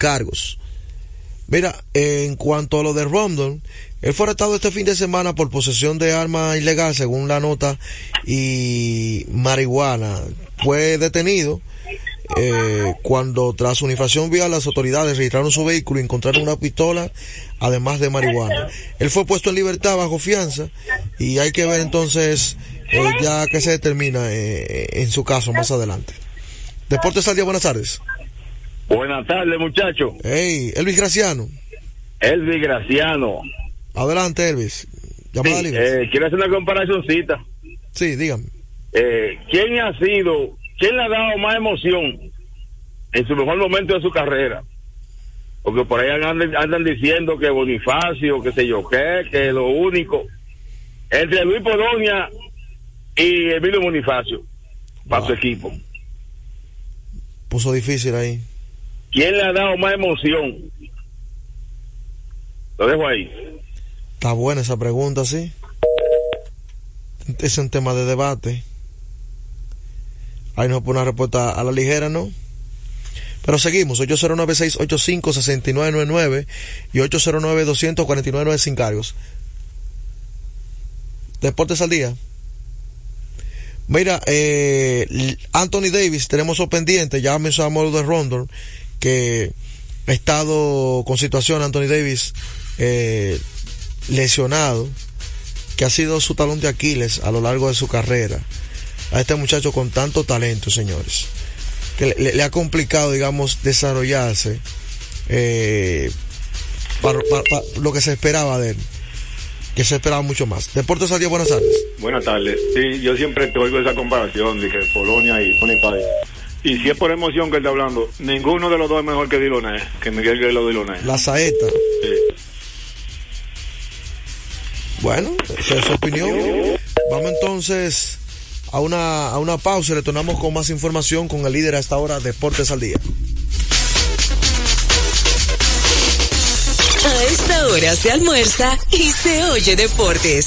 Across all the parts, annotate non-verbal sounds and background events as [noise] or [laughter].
cargos. Mira, en cuanto a lo de Rondon, él fue arrestado este fin de semana por posesión de arma ilegal, según la nota, y marihuana. Fue detenido eh, cuando tras su infracción vial las autoridades registraron su vehículo y encontraron una pistola, además de marihuana. Él fue puesto en libertad bajo fianza y hay que ver entonces eh, ya que se determina eh, en su caso más adelante. Deportes al día, buenas tardes. Buenas tardes, muchacho. Hey, Elvis Graciano. Elvis Graciano. Adelante, Elvis. Llamada sí, eh, quiero hacer una comparacióncita. Sí, dígame. Eh, ¿Quién ha sido, quién le ha dado más emoción en su mejor momento de su carrera? Porque por ahí andan, andan diciendo que Bonifacio, que sé yo qué, que lo único. Entre Luis Polonia y Emilio Bonifacio, para su equipo. Puso difícil ahí. ¿Quién le ha dado más emoción? Lo dejo ahí. Está buena esa pregunta, sí. Es un tema de debate. Ahí nos pone una respuesta a la ligera, ¿no? Pero seguimos, 809-685-6999 y 809-249 sin cargos. Deportes al día. Mira, eh, Anthony Davis, tenemos pendiente, ya mencionamos lo de Rondon, que ha estado con situación Anthony Davis eh, lesionado, que ha sido su talón de Aquiles a lo largo de su carrera. A este muchacho con tanto talento, señores, que le, ha complicado, digamos, desarrollarse eh, para, lo que se esperaba de él que se esperaba mucho más. Deportes día, buenas tardes. Buenas tardes. Sí, yo siempre te oigo esa comparación de que Polonia y Bonifacio y si es por emoción que él está hablando, ninguno de los dos es mejor que Diloné, que Miguel Guerrero Diloné. La saeta. Sí. Bueno, esa es su opinión. Vamos entonces a una, a una pausa y retornamos con más información con el líder a esta hora, Deportes al Día. A esta hora se almuerza y se oye deportes.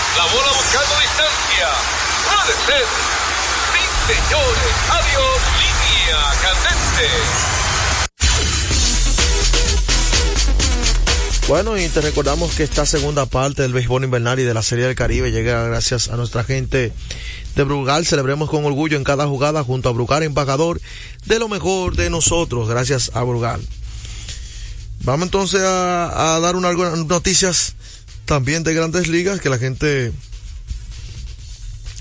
La bola buscando distancia. Puede ser. Sí, señores. Adiós. Línea candente. Bueno, y te recordamos que esta segunda parte del béisbol invernal y de la Serie del Caribe llega gracias a nuestra gente de Brugal. Celebremos con orgullo en cada jugada junto a Brugal, embajador de lo mejor de nosotros, gracias a Brugal. Vamos entonces a, a dar unas noticias también de grandes ligas que la gente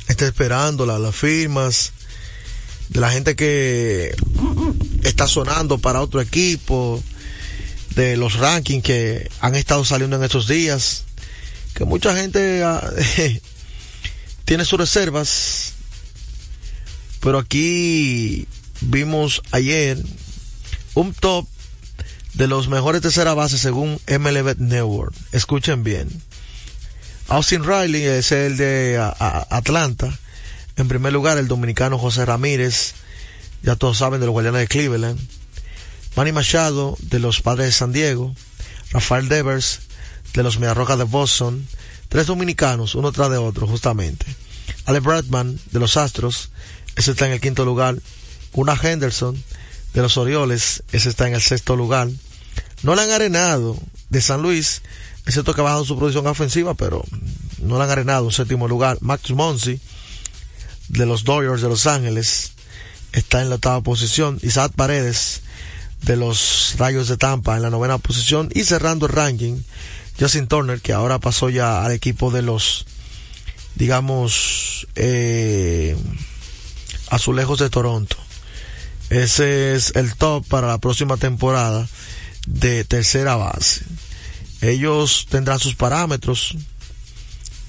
está esperando, las firmas, de la gente que está sonando para otro equipo, de los rankings que han estado saliendo en estos días, que mucha gente ah, [laughs] tiene sus reservas, pero aquí vimos ayer un top de los mejores tercera base según MLB Network. Escuchen bien. Austin Riley es el de Atlanta. En primer lugar, el dominicano José Ramírez, ya todos saben, de los Guardianes de Cleveland. Manny Machado, de los Padres de San Diego. Rafael Devers, de los Mediarrojas de Boston. Tres dominicanos, uno tras de otro, justamente. Ale Bradman, de los Astros, ese está en el quinto lugar. Una Henderson, de los Orioles, ese está en el sexto lugar. Nolan Arenado, de San Luis, excepto que ha bajado su producción ofensiva, pero no la han arenado un séptimo lugar. Max Monsi, de los Dodgers de Los Ángeles, está en la octava posición. Isaac Paredes, de los Rayos de Tampa, en la novena posición. Y cerrando el ranking, Justin Turner, que ahora pasó ya al equipo de los, digamos, eh, azulejos de Toronto. Ese es el top para la próxima temporada de tercera base. Ellos tendrán sus parámetros,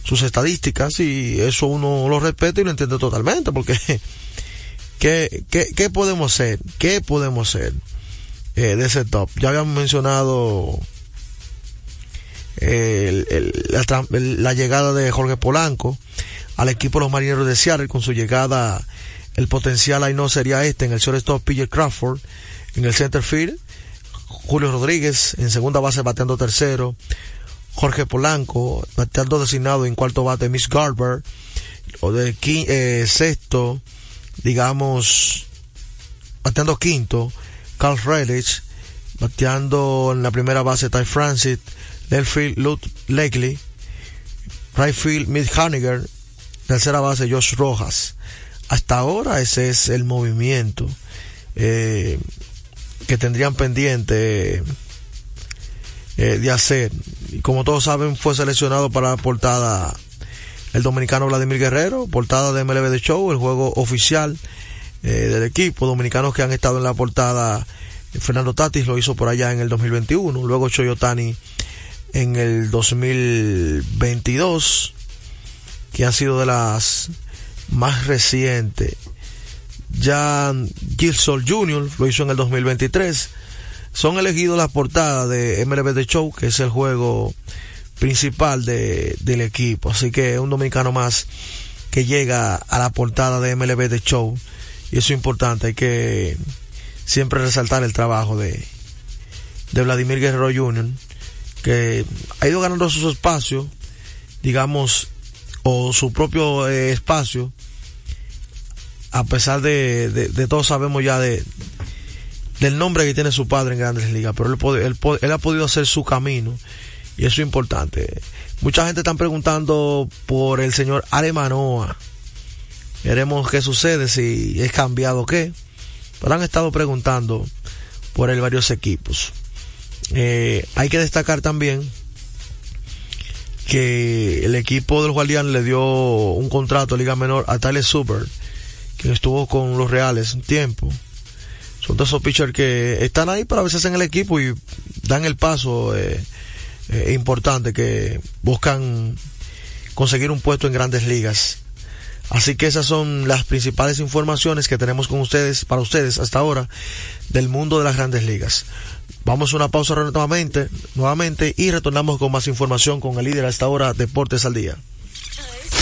sus estadísticas y eso uno lo respeta y lo entiende totalmente porque [laughs] ¿qué, qué, qué podemos hacer? ¿Qué podemos hacer eh, de ese top? Ya habíamos mencionado el, la, la, llegada de Jorge Polanco al equipo de los marineros de Seattle con su llegada el potencial ahí no sería este en el shortstop PJ Crawford en el center field Julio Rodríguez en segunda base bateando tercero Jorge Polanco, bateando designado en cuarto bate Miss Garber, o de eh, sexto, digamos, bateando quinto, Carl Redlich, bateando en la primera base Ty Francis, Left Luke Lakely, right field Mitch Haniger, tercera base Josh Rojas. Hasta ahora ese es el movimiento eh, que tendrían pendiente eh, de hacer. Y como todos saben, fue seleccionado para la portada el dominicano Vladimir Guerrero, portada de MLB The Show, el juego oficial eh, del equipo, dominicanos que han estado en la portada. Fernando Tatis lo hizo por allá en el 2021, luego Choyotani en el 2022, que han sido de las más recientes. Ya Gilson Jr. lo hizo en el 2023 son elegidos las portadas de MLB The Show, que es el juego principal de, del equipo. Así que un dominicano más que llega a la portada de MLB The Show. Y eso es importante, hay que siempre resaltar el trabajo de, de Vladimir Guerrero Jr., que ha ido ganando su espacio, digamos, o su propio eh, espacio, a pesar de, de, sabemos ya de, del nombre que tiene su padre en Grandes Ligas, pero él, él, ha podido hacer su camino y eso es importante. Mucha gente está preguntando por el señor Alemanoa. Veremos qué sucede, si es cambiado o qué. Pero han estado preguntando por él varios equipos. Eh, hay que destacar también que el equipo del Guardián le dio un contrato de Liga Menor a Tyler Super, que estuvo con los Reales un tiempo son de esos pitchers que están ahí para veces en el equipo y dan el paso eh, eh, importante que buscan conseguir un puesto en grandes ligas. Así que esas son las principales informaciones que tenemos con ustedes, para ustedes hasta ahora, del mundo de las grandes ligas. Vamos a una pausa nuevamente, nuevamente y retornamos con más información con el líder hasta ahora, Deportes al Día.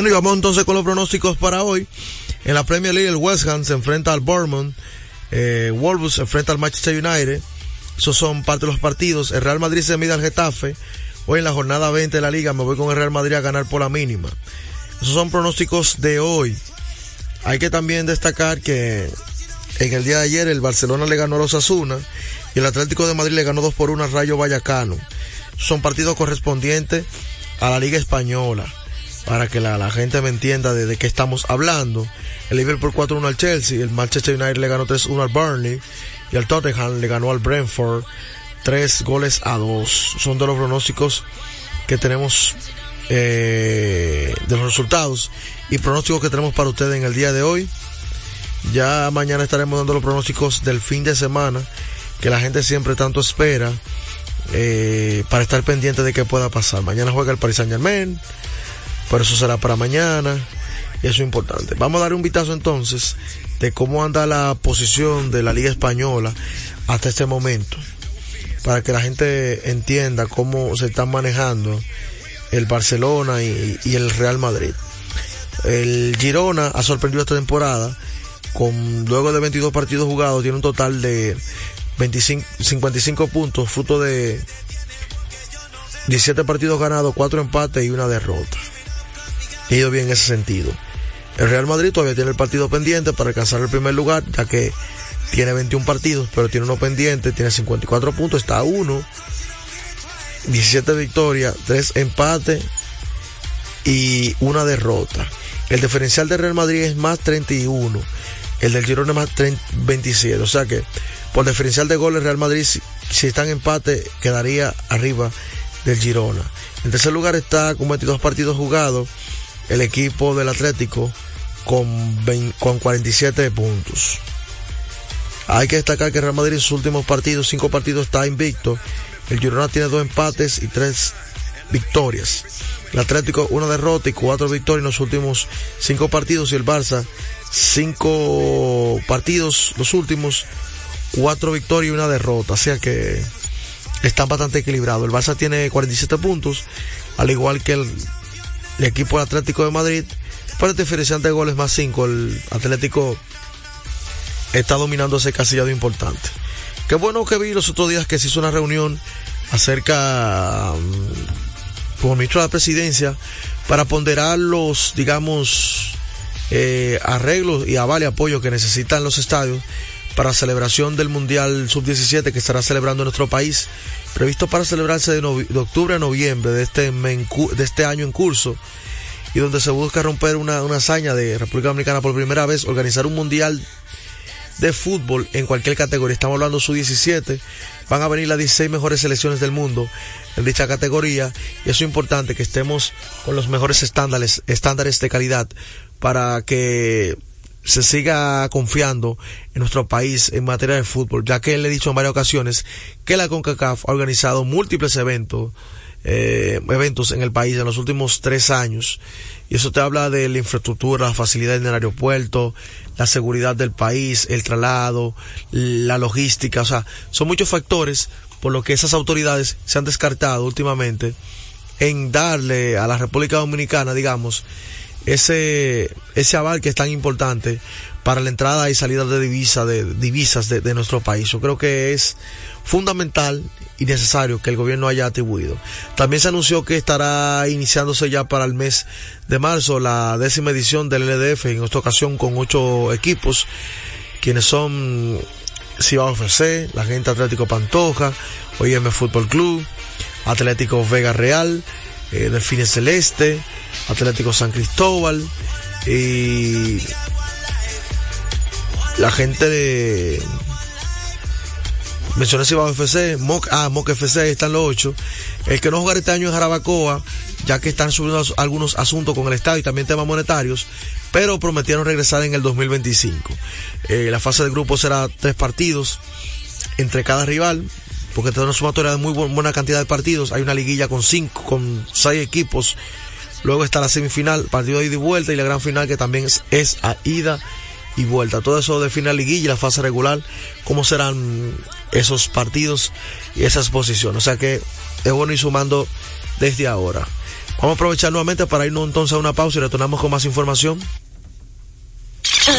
Bueno, y vamos entonces con los pronósticos para hoy. En la Premier League, el West Ham se enfrenta al Bournemouth, eh, Wolves se enfrenta al Manchester United. Esos son parte de los partidos. El Real Madrid se mide al Getafe. Hoy en la jornada 20 de la liga me voy con el Real Madrid a ganar por la mínima. Esos son pronósticos de hoy. Hay que también destacar que en el día de ayer el Barcelona le ganó a los Asuna y el Atlético de Madrid le ganó 2 por 1 al Rayo Vallecano. Son partidos correspondientes a la Liga Española para que la, la gente me entienda de, qué estamos hablando. El Liverpool 4-1 al Chelsea, el Manchester United le ganó 3-1 al Burnley y el Tottenham le ganó al Brentford 3 goles a 2. Son de los pronósticos que tenemos eh, de los resultados y pronósticos que tenemos para ustedes en el día de hoy. Ya mañana estaremos dando los pronósticos del fin de semana que la gente siempre tanto espera eh, para estar pendiente de qué pueda pasar. Mañana juega el Paris Saint Germain pero eso será para mañana y eso es importante. Vamos a dar un vistazo entonces de cómo anda la posición de la Liga Española hasta este momento, para que la gente entienda cómo se están manejando el Barcelona y, el Real Madrid. El Girona ha sorprendido esta temporada, con luego de 22 partidos jugados, tiene un total de 25, 55 puntos, fruto de 17 partidos ganados, 4 empates y una derrota ha ido bien en ese sentido. El Real Madrid todavía tiene el partido pendiente para alcanzar el primer lugar, ya que tiene 21 partidos, pero tiene uno pendiente, tiene 54 puntos, está a 1, 17 victorias, 3 empates y una derrota. El diferencial del Real Madrid es más 31, el del Girona es más 30, 27, o sea que por diferencial de goles Real Madrid si, si está en empate quedaría arriba del Girona. En tercer lugar está con 22 partidos jugados el equipo del Atlético con, 20, con 47 puntos. Hay que destacar que Real Madrid en sus últimos partidos, cinco partidos está invicto. El Girona tiene dos empates y tres victorias. El Atlético una derrota y cuatro victorias en los últimos cinco partidos y el Barça cinco partidos los últimos cuatro victorias y una derrota. O sea que están bastante equilibrados. El Barça tiene 47 puntos, al igual que el el equipo Atlético de Madrid. Por el diferencial de goles más 5, el Atlético está dominando ese casillado importante. Qué bueno que vi los otros días que se hizo una reunión acerca con el ministro de la presidencia para ponderar los, digamos, eh, arreglos y aval y apoyo que necesitan los estadios para celebración del Mundial Sub-17 que estará celebrando nuestro país, previsto para celebrarse de, octubre a noviembre de este, de este año en curso, y donde se busca romper una, una hazaña de República Dominicana por primera vez, organizar un Mundial de fútbol en cualquier categoría. Estamos hablando Sub-17, van a venir las 16 mejores selecciones del mundo en dicha categoría, y es importante que estemos con los mejores estándares, estándares de calidad para que se siga confiando en nuestro país en materia de fútbol, ya que le he dicho en varias ocasiones que la CONCACAF ha organizado múltiples eventos, eh, eventos en el país en los últimos tres años. Y eso te habla de la infraestructura, las facilidades en el aeropuerto, la seguridad del país, el traslado, la logística, o sea, son muchos factores por lo que esas autoridades se han descartado últimamente en darle a la República Dominicana, digamos, ese, ese aval que es tan importante para la entrada y salida de divisas de, divisas de, de nuestro país. Yo creo que es fundamental y necesario que el gobierno haya atribuido. También se anunció que estará iniciándose ya para el mes de marzo la décima edición del LDF, en esta ocasión con ocho equipos, quienes son Cibao FC, la gente Atlético Pantoja, OIM Fútbol Club, Atlético Vega Real, eh, Celeste, Atlético San Cristóbal y la gente de mencioné Cibao FC, Moc, ah, Moc FC, están los ocho. El que no jugará este año es Jarabacoa, ya que están subiendo algunos asuntos con el Estado y también temas monetarios, pero prometieron regresar en el 2025. Eh, la fase de grupo será tres partidos entre cada rival, porque tiene una sumatoria de muy buena cantidad de partidos. Hay una liguilla con cinco, con seis equipos. Luego está la semifinal, partido de ida y vuelta, y la gran final que también es, es a ida y vuelta. Todo eso define la liguilla y la fase regular, cómo serán esos partidos y esas posiciones. O sea que es bueno ir sumando desde ahora. Vamos a aprovechar nuevamente para irnos entonces a una pausa y retornamos con más información.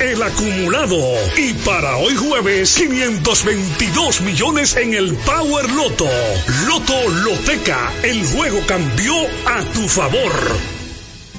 el acumulado. Y para hoy jueves, 522 millones en el Power Loto. Loto Loteca, el juego cambió a tu favor.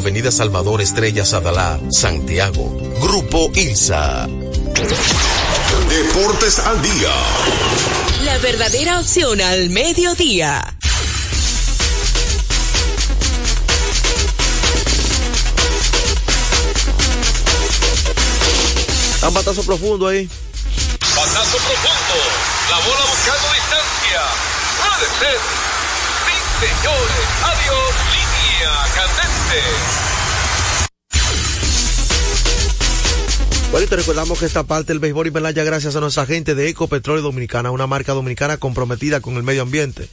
Avenida Salvador Estrella Sadalá, Santiago. Grupo ILSA. Deportes al día. La verdadera opción al mediodía. Un batazo profundo ahí. Batazo profundo. La bola buscando distancia. Puede ser. Sí, señores. Adiós. Línea candente. Bueno, y te recordamos que esta parte del béisbol y ya gracias a nuestra gente de Ecopetróleo Dominicana, una marca dominicana comprometida con el medio ambiente.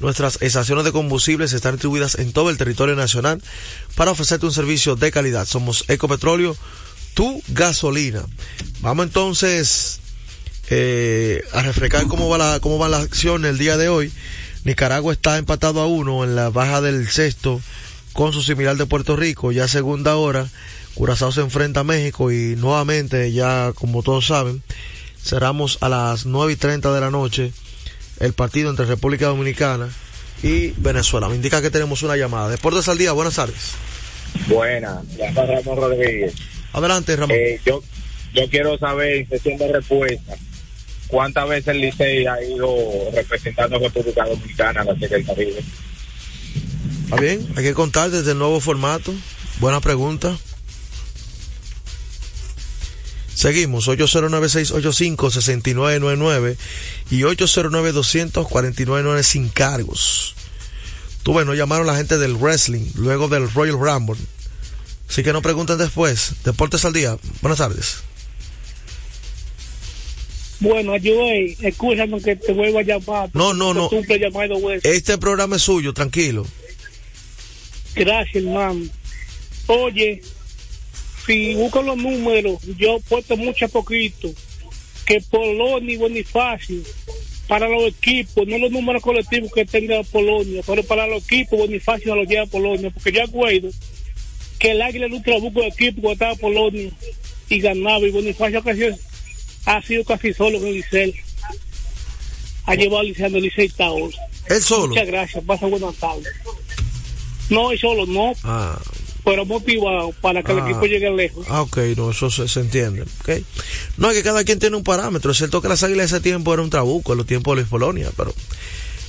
Nuestras estaciones de combustibles están distribuidas en todo el territorio nacional para ofrecerte un servicio de calidad. Somos Ecopetróleo, tu gasolina. Vamos entonces eh, a refrescar cómo va la cómo va la acción el día de hoy. Nicaragua está empatado a uno en la baja del sexto con su similar de Puerto Rico, ya segunda hora. Curazao se enfrenta a México y nuevamente, ya como todos saben, cerramos a las nueve y treinta de la noche el partido entre República Dominicana y Venezuela. Me indica que tenemos una llamada. Deportes al día, buenas tardes. Buenas, Ramón Rodríguez. Adelante, Ramón. Eh, yo, yo quiero saber, sesión de respuesta, ¿cuántas veces el Licey ha ido representando a República Dominicana a la Serie del Caribe? Está bien, hay que contar desde el nuevo formato. Buena pregunta. Seguimos, 809-685-6999 y 809-249-9 sin cargos. Tú bueno, llamaron la gente del wrestling, luego del Royal Rumble. Así que no pregunten después. Deportes al día. Buenas tardes. Bueno, ayúdame, escúchame que te vuelva a llamar. No, no, no. Este programa es suyo, tranquilo. Gracias, hermano. Oye, si buscan los números, yo puesto mucho a poquito que Polonia y Bonifacio para los equipos, no los números colectivos que tenga Polonia, pero para los equipos Bonifacio no lo lleva a Polonia, porque yo acuerdo que el Águila nunca buscó equipo cuando estaba Polonia y ganaba. Y Bonifacio casi ha sido casi solo con Licey. Ha llevado al Licey Licey hasta ahora. ¿Él solo? Muchas gracias. Pasa buenas tardes. No, él solo no. Ah, Pero motivado para que el Ah. equipo llegue lejos. ah, ok, no, eso se, se entiende. ok. No, es que cada quien tiene un parámetro. Es cierto que las águilas de ese tiempo era un trabuco, en los tiempos de Luis Polonia, pero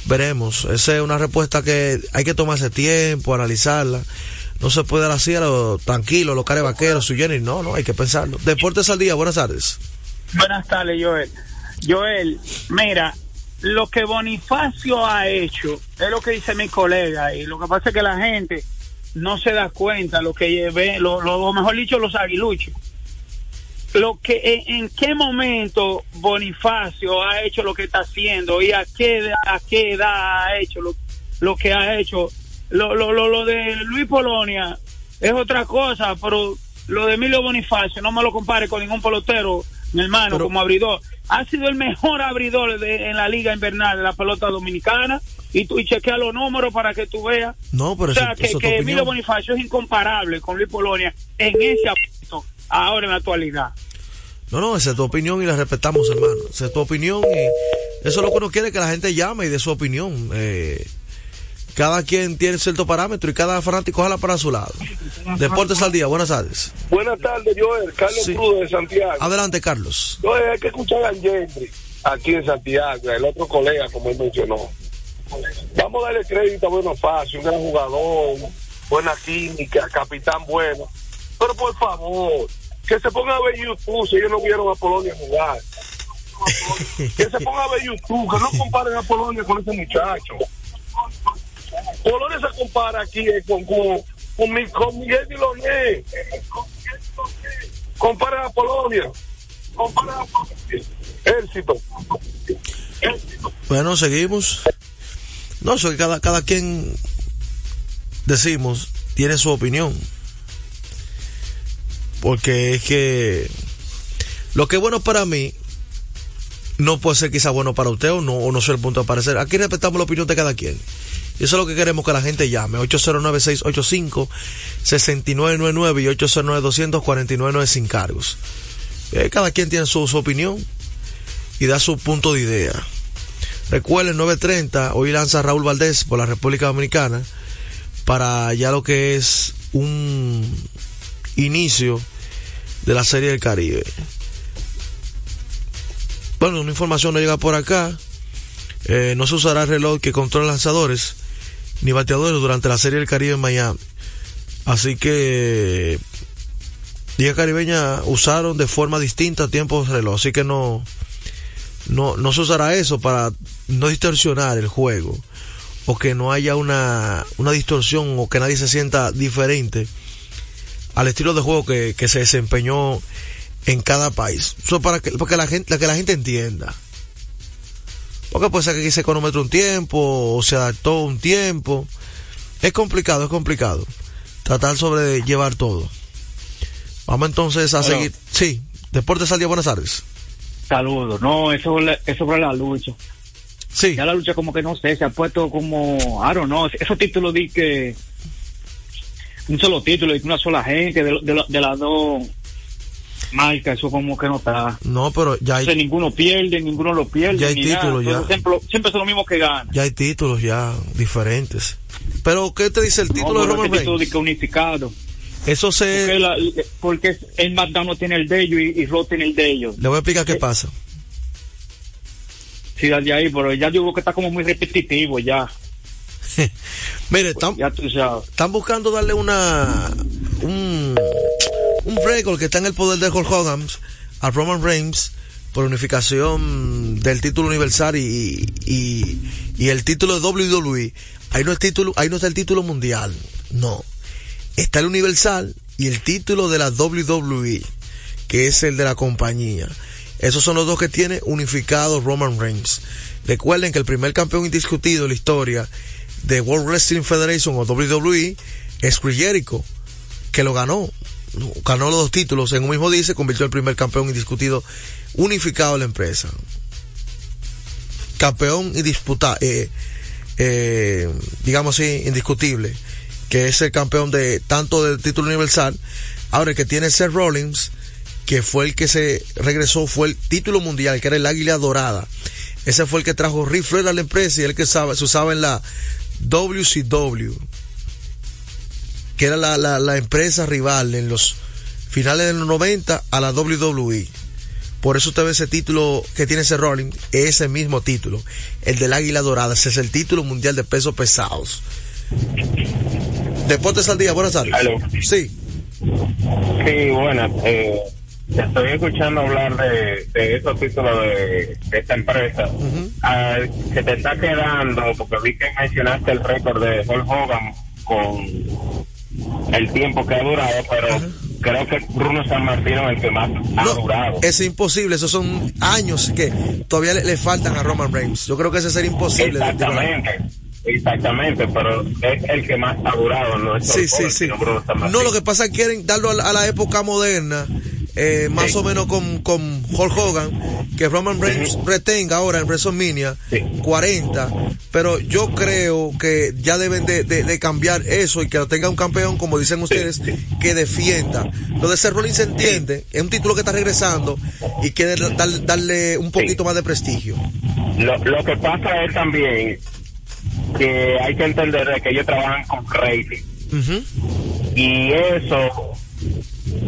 veremos. Esa es una respuesta que hay que tomarse tiempo, analizarla. No se puede dar así a lo tranquilo, los cares vaqueros, su Jenny. No, no, hay que pensarlo. Deportes al día, buenas tardes. Buenas tardes, Joel. Joel, mira, lo que Bonifacio ha hecho es lo que dice mi colega y lo que pasa es que la gente no se da cuenta lo que lleve, lo, lo, mejor dicho, los aguiluchos. Lo que, en, qué momento Bonifacio ha hecho lo que está haciendo y a qué, a qué edad ha hecho lo, lo que ha hecho. Lo, lo, lo, lo de Luis Polonia es otra cosa, pero lo de Emilio Bonifacio no me lo compare con ningún pelotero, mi hermano, como abridor. Ha sido el mejor abridor de- en la liga invernal de la pelota dominicana y tú y chequea los números para que tú veas. No, pero o sea, eso- que, eso que Emilio. Bonifacio es incomparable con Luis Polonia en ese aspecto ahora en la actualidad. No, no, esa es tu opinión y la respetamos, hermano. Esa es tu opinión y eso es lo que uno quiere, que la gente llame y dé su opinión. Eh, cada quien tiene cierto parámetro y cada fanático jala para su lado. Deportes al día, buenas tardes. Buenas tardes, Joel. Carlos Sí. Cruz de Santiago. Adelante, Carlos. Joel, hay que escuchar a Gendry aquí en Santiago, el otro colega, como él mencionó. Vamos a darle crédito a Bonifacio, un gran jugador, buena química, capitán bueno. Pero por favor, que se ponga a ver YouTube si ellos no vieron a Polonia jugar. [laughs] Que se ponga a ver YouTube, que no comparen a Polonia con ese muchacho. Polonia se compara aquí eh, con, con, con, mi- con Miguel Diloné. Compara a Polonia. Compara a Polonia. Éxito. Bueno, seguimos. No, que cada, cada quien decimos tiene su opinión. Porque es que lo que es bueno para mí no puede ser quizá bueno para usted o no, o no sea el punto de aparecer. Aquí respetamos la opinión de cada quien. Y eso es lo que queremos que la gente llame. 809-685-6999 y 809-249-9 sin cargos. Eh, cada quien tiene su, su opinión y da su punto de idea. Recuerden, 9.30, hoy lanza Raúl Valdés por la República Dominicana para ya lo que es un inicio de la Serie del Caribe. Bueno, una información no llega por acá. Eh, no se usará el reloj que controla lanzadores ni bateadores durante la Serie del Caribe en Miami. Así que Liga Caribeña usaron de forma distinta tiempos reloj. Así que no, no, no se usará eso para no distorsionar el juego o que no haya una, una distorsión o que nadie se sienta diferente al estilo de juego que, que se desempeñó en cada país. Eso para que, para que la gente, para que la gente entienda. Porque puede ser que aquí se cronometró un tiempo o se adaptó un tiempo. Es complicado, es complicado. Tratar sobre llevar todo. Vamos entonces a seguir. Sí, Deportes al día, buenas tardes. Saludos. No, eso es eso sobre la lucha. Sí. Ya la lucha como que no sé, se ha puesto como, I don't know, esos títulos di que un solo título y una sola gente de, de, la- de las dos marcas, eso como que no está. No, pero ya hay, O sea, ninguno pierde, ninguno lo pierde. Ya hay títulos, ya. Entonces, Siempre, son los mismos que ganan. ya hay títulos ya diferentes. Pero, ¿qué te dice el título No, de Roman este título Reigns? di que unificado. Eso se... Porque, la- porque el no tiene el de ellos y, y Raw tiene el de ellos. Le voy a explicar qué pasa. Sí, de ahí, pero ya digo que está como muy repetitivo ya. [laughs] Mire, están, están buscando darle una un, un récord que está en el poder de Hulk Hogan a Roman Reigns por unificación del título universal y, y, el título de WWE. Ahí no, es título, ahí no está el título mundial, no. Está el universal y el título de la WWE, que es el de la compañía. Esos son los dos que tiene unificado Roman Reigns. Recuerden que el primer campeón indiscutido en la historia de World Wrestling Federation o WWE es Chris Jericho, que lo ganó. Ganó los dos títulos en un mismo día y se convirtió en el primer campeón indiscutido unificado de la empresa. Campeón indisputa, eh, eh, digamos así, indiscutible, que es el campeón de tanto del título universal. Ahora el que tiene Seth Rollins, que fue el que se regresó, fue el título mundial, que era el Águila Dorada. Ese fue el que trajo Ric Flair a la empresa y el que usaba, se usaba en la WCW, que era la, la, la empresa rival en los finales de los 90 a la WWE. Por eso usted ve ese título que tiene ese Rolling, ese mismo título, el del Águila Dorada, ese es el título mundial de pesos pesados. Deportes al día, buenas tardes. Sí. Sí, bueno, eh, te estoy escuchando hablar de, de esos títulos de, de esta empresa. Ah, se te está quedando, porque vi que mencionaste el récord de Hulk Hogan con el tiempo que ha durado, pero creo que Bruno San Martino es el que más ha durado. Es imposible, esos son años que todavía le, le faltan a Roman Reigns. Yo creo que ese sería imposible. Exactamente. Exactamente, pero es el que más ha durado, no es Sí, sí, sí. No, lo que pasa es que quieren darlo a la, a la época moderna, eh, más o menos con, con Hulk Hogan, que Roman Reigns retenga ahora en WrestleMania 40, pero yo creo que ya deben de, de- de cambiar eso y que lo tenga un campeón, como dicen ustedes, que defienda. Lo de Seth Rollins se entiende, es un título que está regresando y quiere dar- darle un poquito más de prestigio. Lo, lo que pasa es también que hay que entender de que ellos trabajan con rating. Y eso,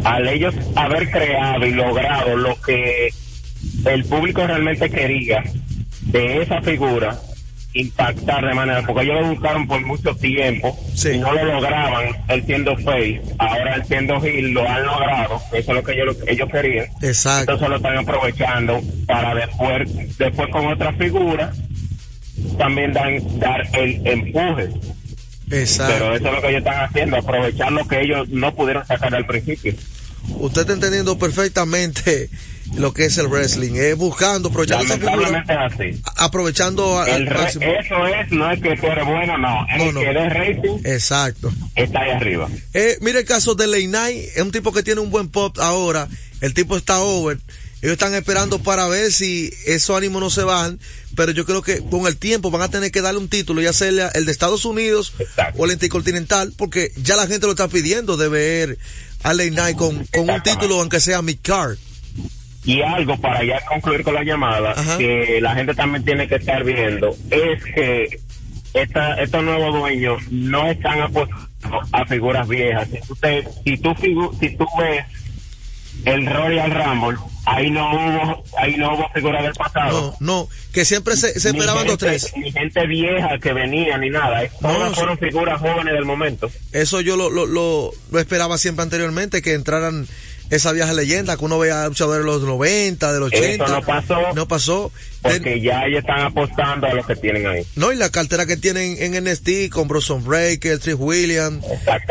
al ellos haber creado y logrado lo que el público realmente quería de esa figura, impactar de manera, porque ellos lo buscaron por mucho tiempo y no lo lograban, él siendo face, ahora él siendo heel lo han logrado, eso es lo que ellos, ellos querían. Exacto. Entonces lo están aprovechando para después, después con otra figura también dan, dar el empuje. Exacto. Pero eso es lo que ellos están haciendo, aprovechar lo que ellos no pudieron sacar al principio. Usted está entendiendo perfectamente lo que es el wrestling, es buscando, aprovechando Lamentablemente es así. aprovechando al El máximo. eso es, no es que tú eres bueno, no. El No, no. que dé rating Exacto. está ahí arriba. Eh, mire el caso de Night, es un tipo que tiene un buen pop ahora, el tipo está over, ellos están esperando para ver si esos ánimos no se bajan, pero yo creo que con el tiempo van a tener que darle un título, ya sea el- de Estados Unidos o el intercontinental, porque ya la gente lo está pidiendo de ver a Late Night con, con un título aunque sea mid-card. Y algo para ya concluir con la llamada, que la gente también tiene que estar viendo, es que esta, estos nuevos dueños no están apostando a figuras viejas. Si te- si tú, si tú ves el Royal Rumble, ahí no hubo, ahí no hubo figuras del pasado. No, no, que siempre se, se esperaban dos gente- tres. Ni gente vieja que venía ni nada. Todas No, fueron figuras jóvenes del momento. Eso yo lo, lo, lo, lo esperaba siempre anteriormente, que entraran esa vieja leyenda que uno veía luchadores de los 90, de los 80. Eso no pasó. No pasó. Porque ya ellos están apostando a lo que tienen ahí. No, y la cartera que tienen en NXT con Bronson Breaker, Trish Williams,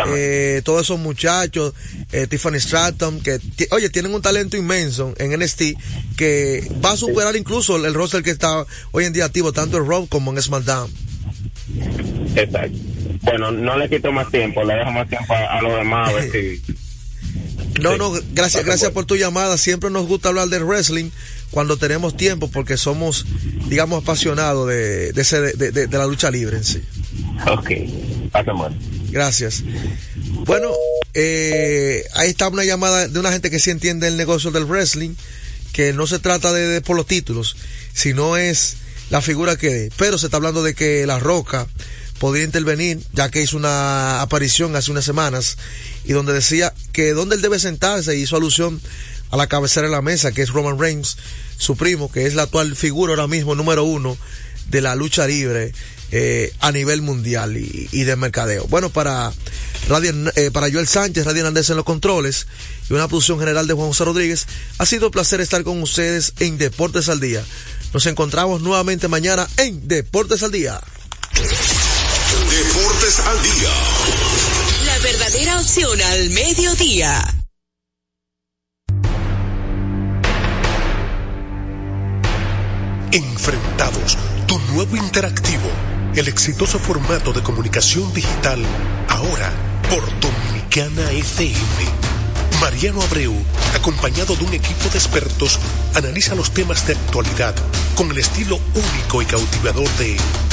eh, todos esos muchachos, eh, Tiffany Stratton, que, oye, tienen un talento inmenso en NXT que va a superar incluso el, el roster que está hoy en día activo, tanto en Raw como en SmackDown. Exacto. Bueno, no le quito más tiempo, le dejo más tiempo a, a los demás a ver [laughs] si... No, no, gracias, gracias por tu llamada. Siempre nos gusta hablar del wrestling cuando tenemos tiempo porque somos, digamos, apasionados de, de, ese- de- de- de la lucha libre en sí. Ok. Gracias. Bueno, eh, ahí está una llamada de una gente que sí entiende el negocio del wrestling, que no se trata de, de por los títulos, sino es la figura que. Pero se está hablando de que La Roca podría intervenir, ya que hizo una aparición hace unas semanas y donde decía que donde él debe sentarse hizo alusión a la cabecera de la mesa, que es Roman Reigns, su primo, que es la actual figura ahora mismo número uno de la lucha libre eh, a nivel mundial y, y de mercadeo. Bueno, para Radio, eh, para Joel Sánchez, Radio Hernández en los controles y una producción general de Juan José Rodríguez, ha sido un placer estar con ustedes en Deportes al Día. Nos encontramos nuevamente mañana en Deportes al Día. Deportes al día. La verdadera opción al mediodía. Enfrentados, tu nuevo interactivo, el exitoso formato de comunicación digital, ahora por Dominicana FM. Mariano Abreu, acompañado de un equipo de expertos, analiza los temas de actualidad con el estilo único y cautivador de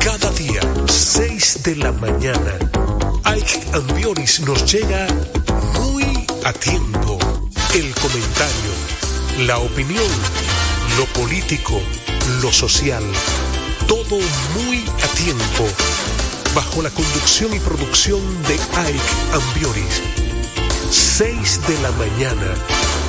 Cada día, 6 de la mañana, Ike Ambioris nos llega muy a tiempo. El comentario, la opinión, lo político, lo social, todo muy a tiempo, bajo la conducción y producción de Ike Ambioris. 6 de la mañana,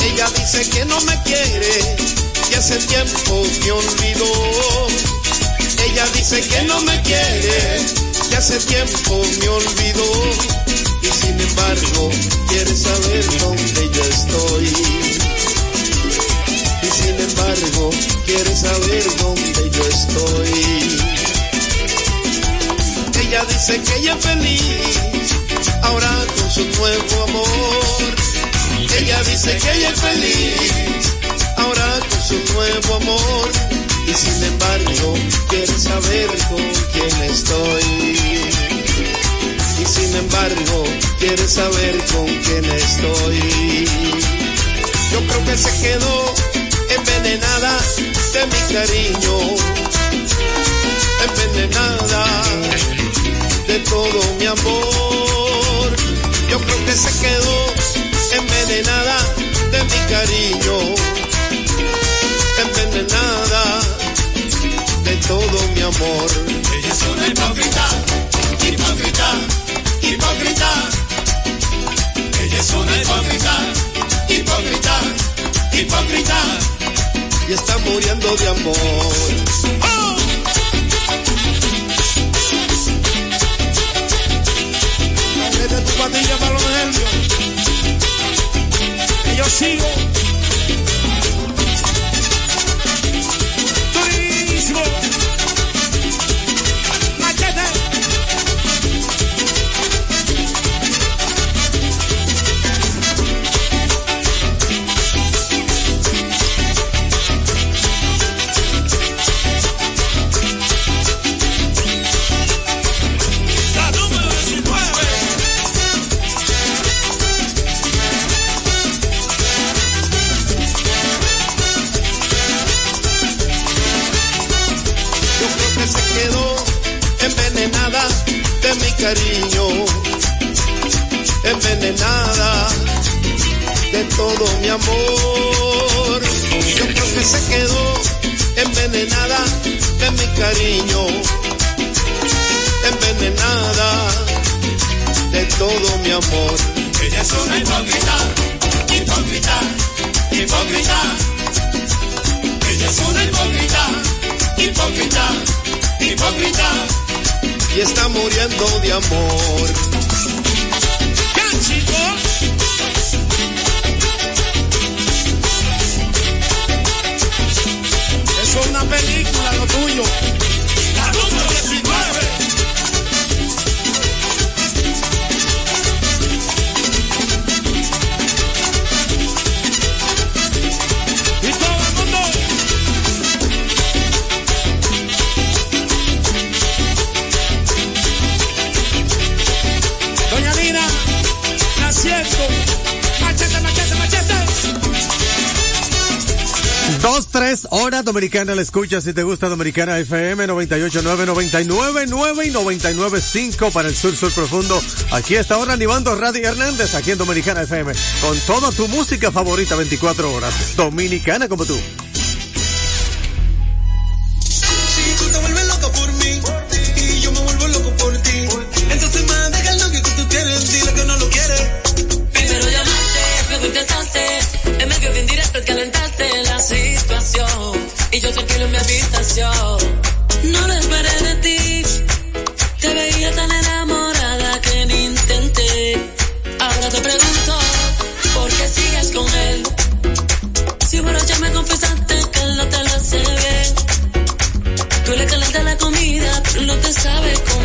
Ella dice que no me quiere, que hace tiempo me olvidó. Ella dice que no me quiere, que hace tiempo me olvidó. Y sin embargo, quiere saber dónde yo estoy. Y sin embargo, quiere saber dónde yo estoy. Ella dice que ella es feliz, ahora con su nuevo amor. Ella dice que ella es feliz, ahora con su nuevo amor. Y sin embargo, quiere saber con quién estoy. Y sin embargo, quiere saber con quién estoy. Yo creo que se quedó envenenada de mi cariño, envenenada de todo mi amor. Yo creo que se quedó envenenada de mi cariño, envenenada de todo mi amor. Ella es una hipócrita, hipócrita, hipócrita. Ella es una hipócrita, hipócrita, hipócrita. Y está muriendo de amor. Vete patilla para. Que yo sigo. Dominicana la escucha si te gusta Dominicana FM 98.9, 99.9 y 99.5 para el sur, sur profundo. Aquí está ahora animando Radio Hernández aquí en Dominicana FM con toda tu música favorita 24 horas. Dominicana como tú. Y yo tranquilo en mi habitación. No lo esperé de ti, te veía tan enamorada que ni intenté. Ahora te pregunto, ¿por qué sigues con él? Si borracha me confesaste que no te lo hace bien. Tú le calientas la comida, no te sabes comer.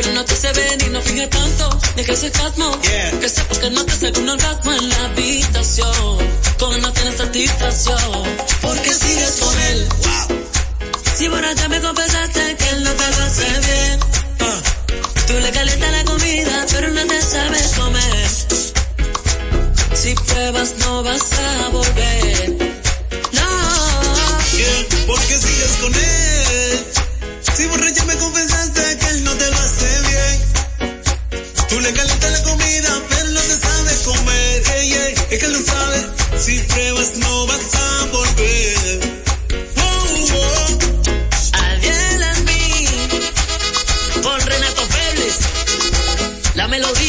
Pero no te se ven y no finges tanto. Deja ese casmo. Que sepas que no te saca un orgasmo en la habitación. Cuando no tienes satisfacción. ¿Por qué sigues con él? Si borracha me confesaste que él no te lo hace bien. Tú le calientas la comida, pero no te sabes comer. Si pruebas no vas a volver. No. yeah, ¿por qué sigues con él? Si borracha me confesaste que él no te lo hace bien. Tú le calientas la comida, pero no te sabe comer. Yeah, yeah, es que él no sabe. Si pruebas, no vas a volver. Oh, oh. Adiel en. Con Renato Félix. La melodía.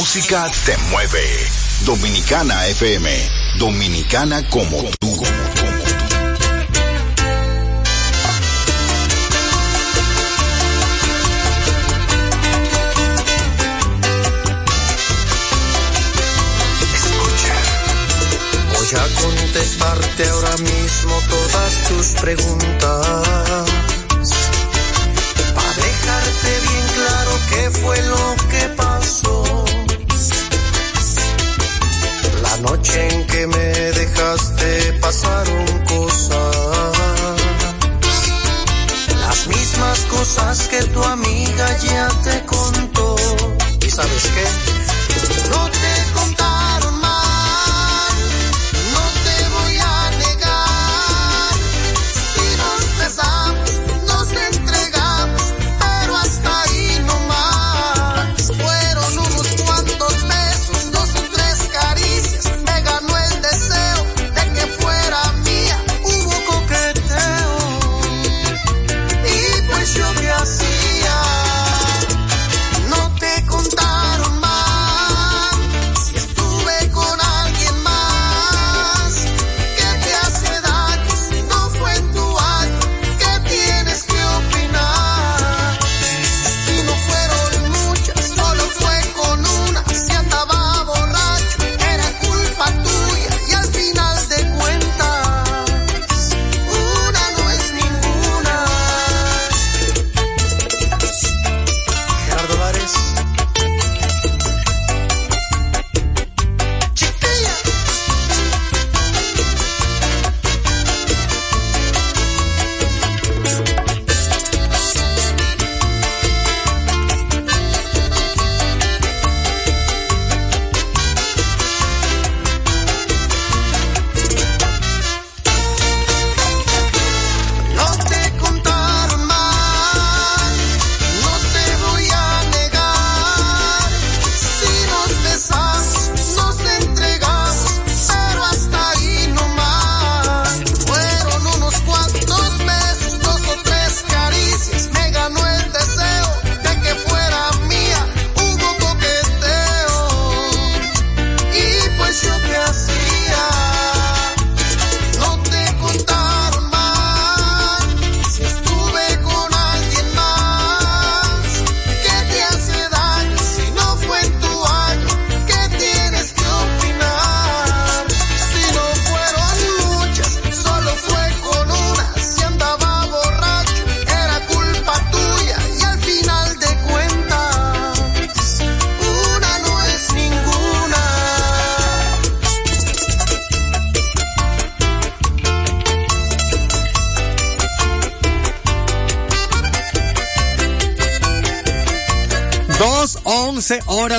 Música te mueve. Dominicana FM, dominicana como tú. Voy a contestarte ahora mismo todas tus preguntas. Para dejarte bien claro qué fue lo que pasó. La noche en que me dejaste pasaron cosas. Las mismas cosas que tu amiga ya te contó. ¿Y sabes qué? No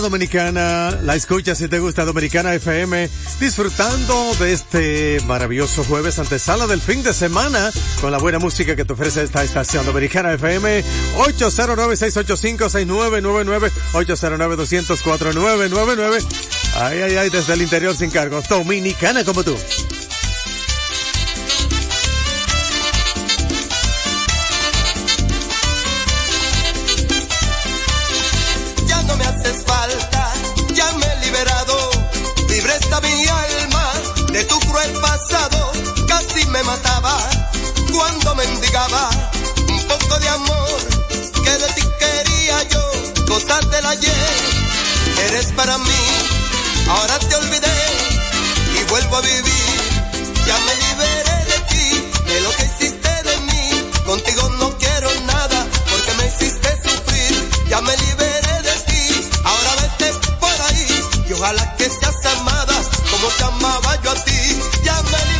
dominicana, la escucha si te gusta Dominicana FM, disfrutando de este maravilloso jueves antesala del fin de semana con la buena música que te ofrece esta estación Dominicana FM 809-685-6999, 809-200-4999, ay ay ay desde el interior sin cargos, Dominicana como tú. Del ayer. Eres para mí, ahora te olvidé y vuelvo a vivir. Ya me liberé de ti, de lo que hiciste de mí. Contigo no quiero nada porque me hiciste sufrir. Ya me liberé de ti, ahora vete por ahí y ojalá que seas amada como te amaba yo a ti. Ya me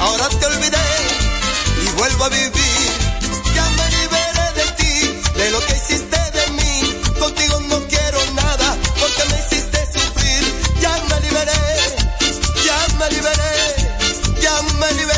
ahora te olvidé y vuelvo a vivir. Ya me liberé de ti, de lo que hiciste de mí. Contigo no quiero nada, porque me hiciste sufrir. Ya me liberé, ya me liberé, ya me liberé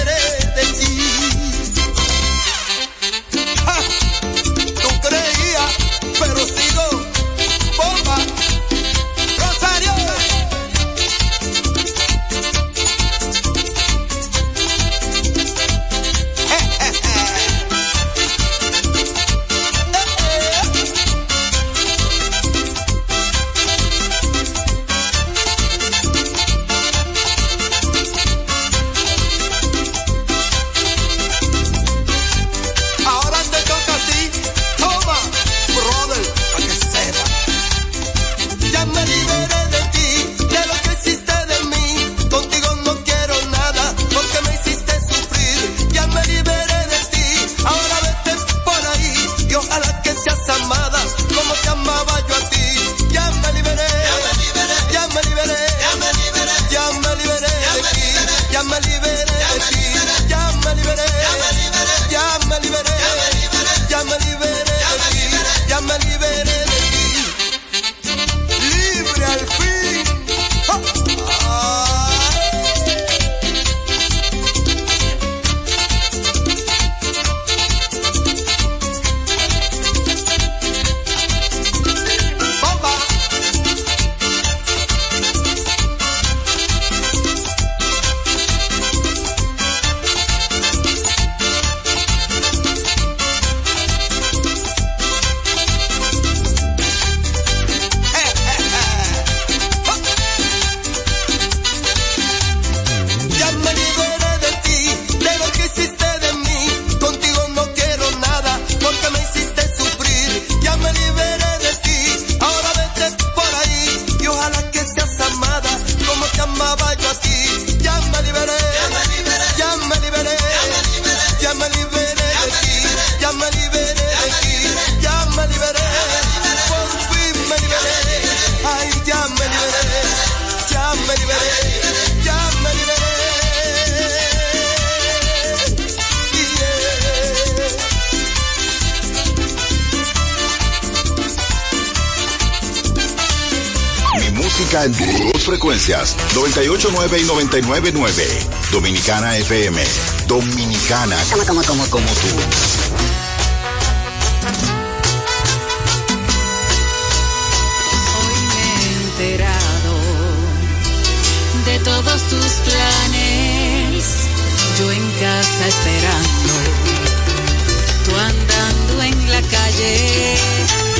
989 y 999. Dominicana FM. Dominicana. Como, como, como, como tú. enterado de todos tus planes. Yo en casa esperando, tú andando en la calle.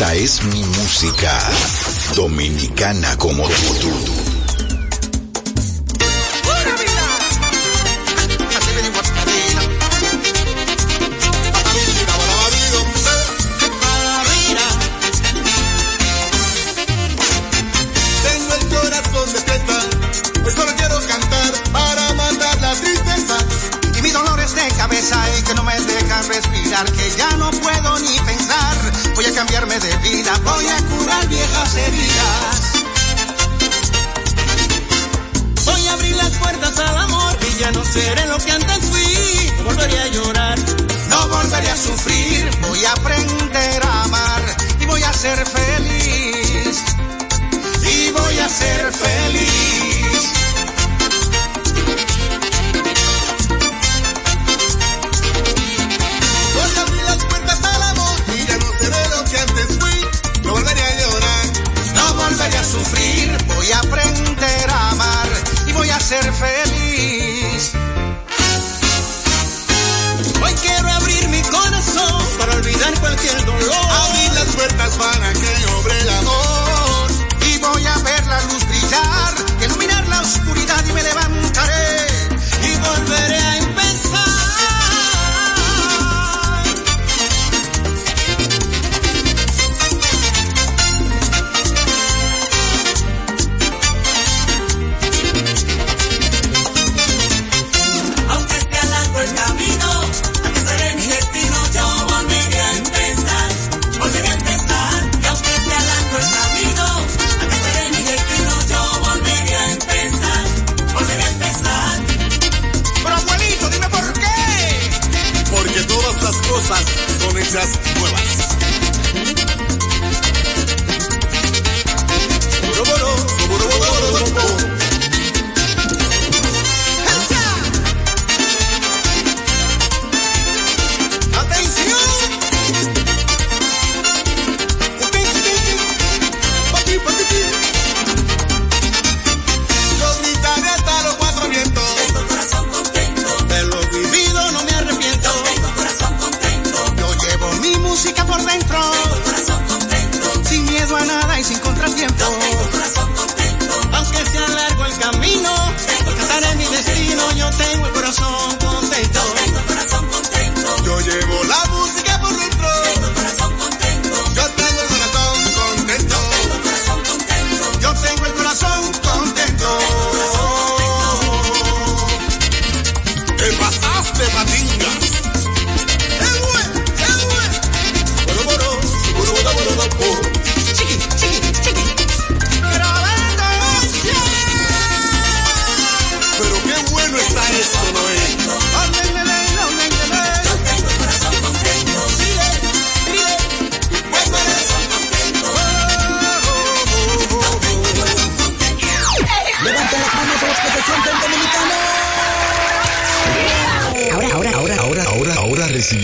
Esta es mi música. Dominicana como tú.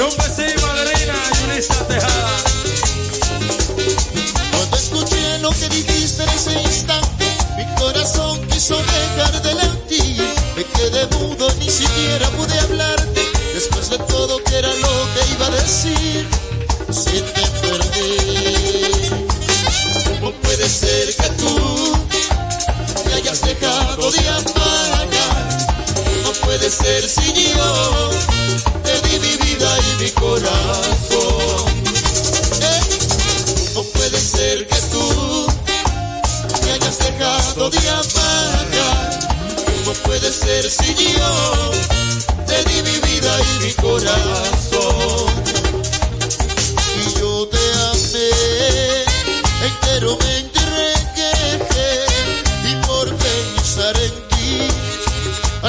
Y un besito, madrina, Yulisa Tejada. Cuando escuché lo que dijiste en ese instante, mi corazón quiso dejar de latir. Me quedé mudo, ni siquiera pude hablarte. Después de todo, que era lo que iba a decir? Si te perdí. ¿Cómo puede ser que tú me hayas dejado de amar? No puede ser si yo y mi corazón. Eh, no puede ser que tú me hayas dejado de amar. No puede ser si yo te di mi vida y mi corazón. Y yo te amé entero. enteramente.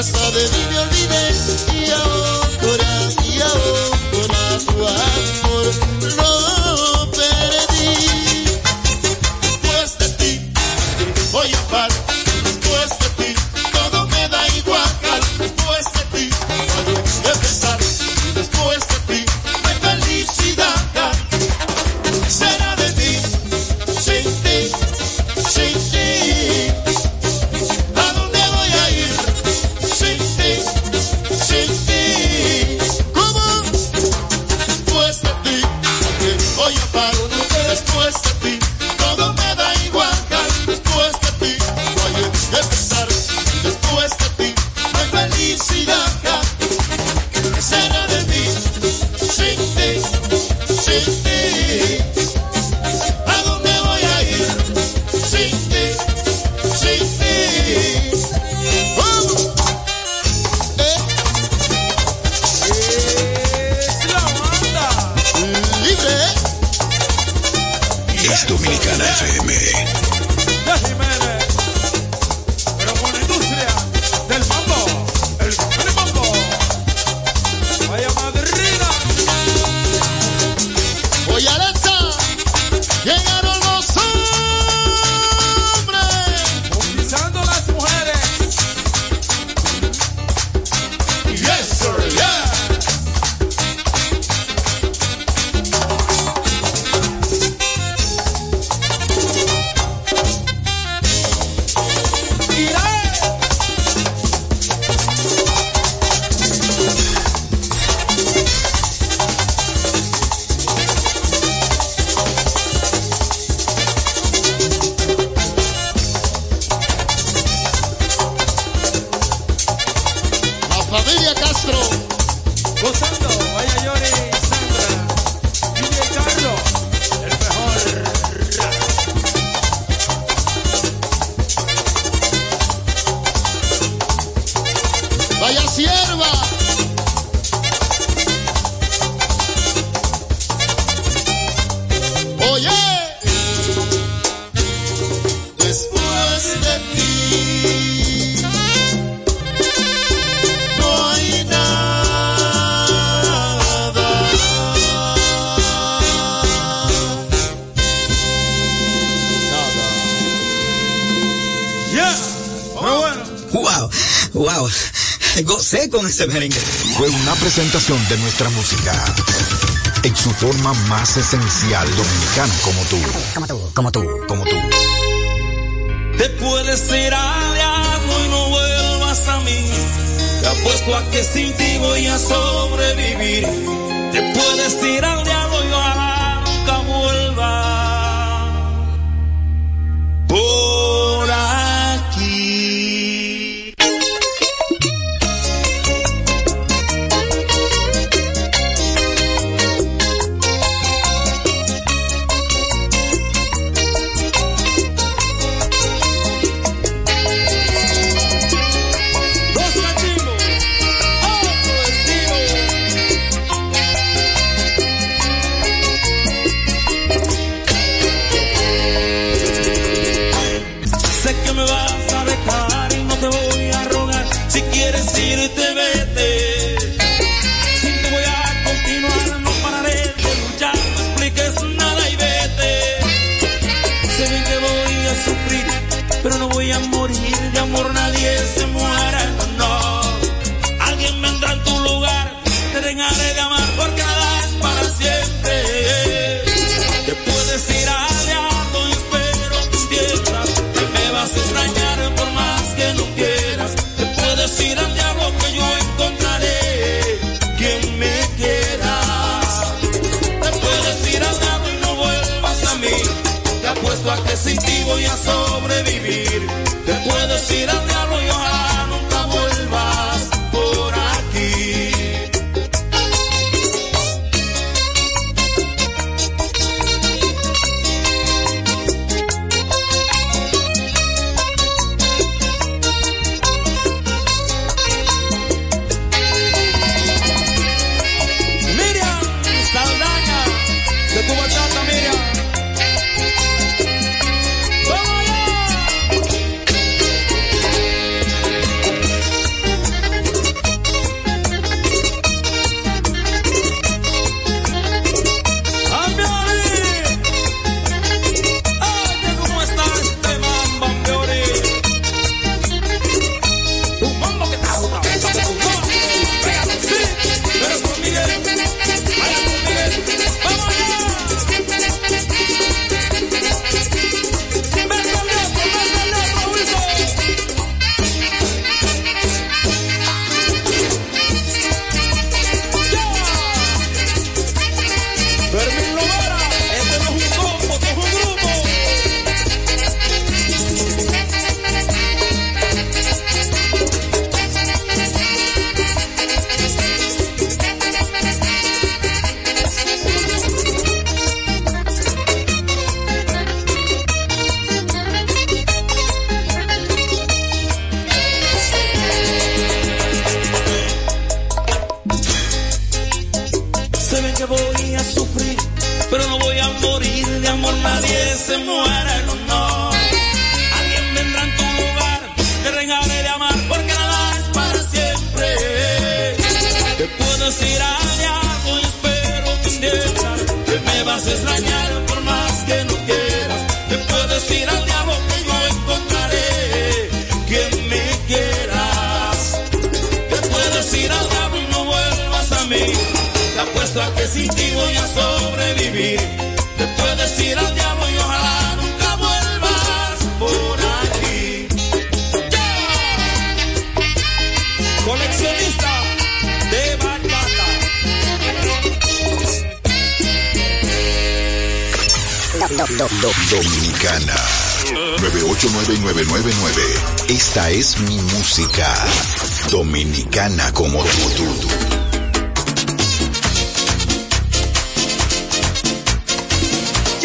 hasta de mí me olvides y ahora, y ahora su amor. Este merengue. Fue una presentación de nuestra música. En su forma más esencial, dominicano como tú. Como tú, como tú, como tú. Te puedes ir al diablo y no vuelvas a mí. Te apuesto a que sin ti voy a sobrevivir. Te puedes ir al diablo y ojalá nunca vuelvas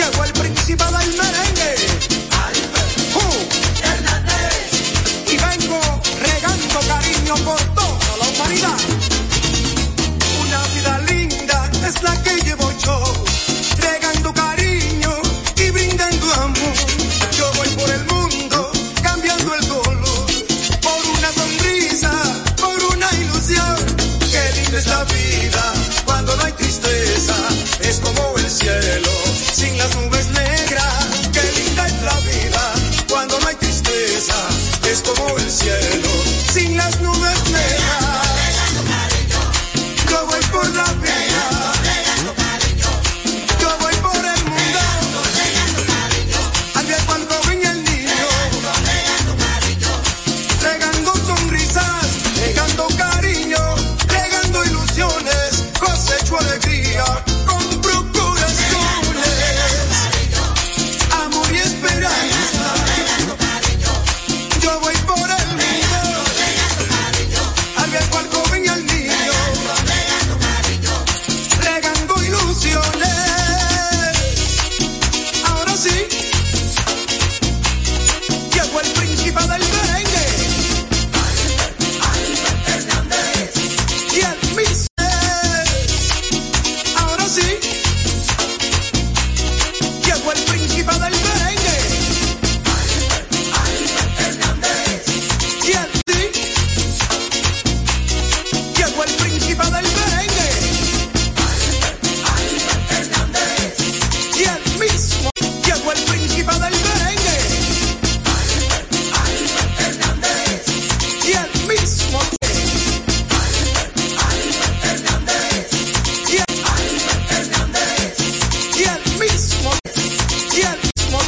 Llegó el príncipe del merengue.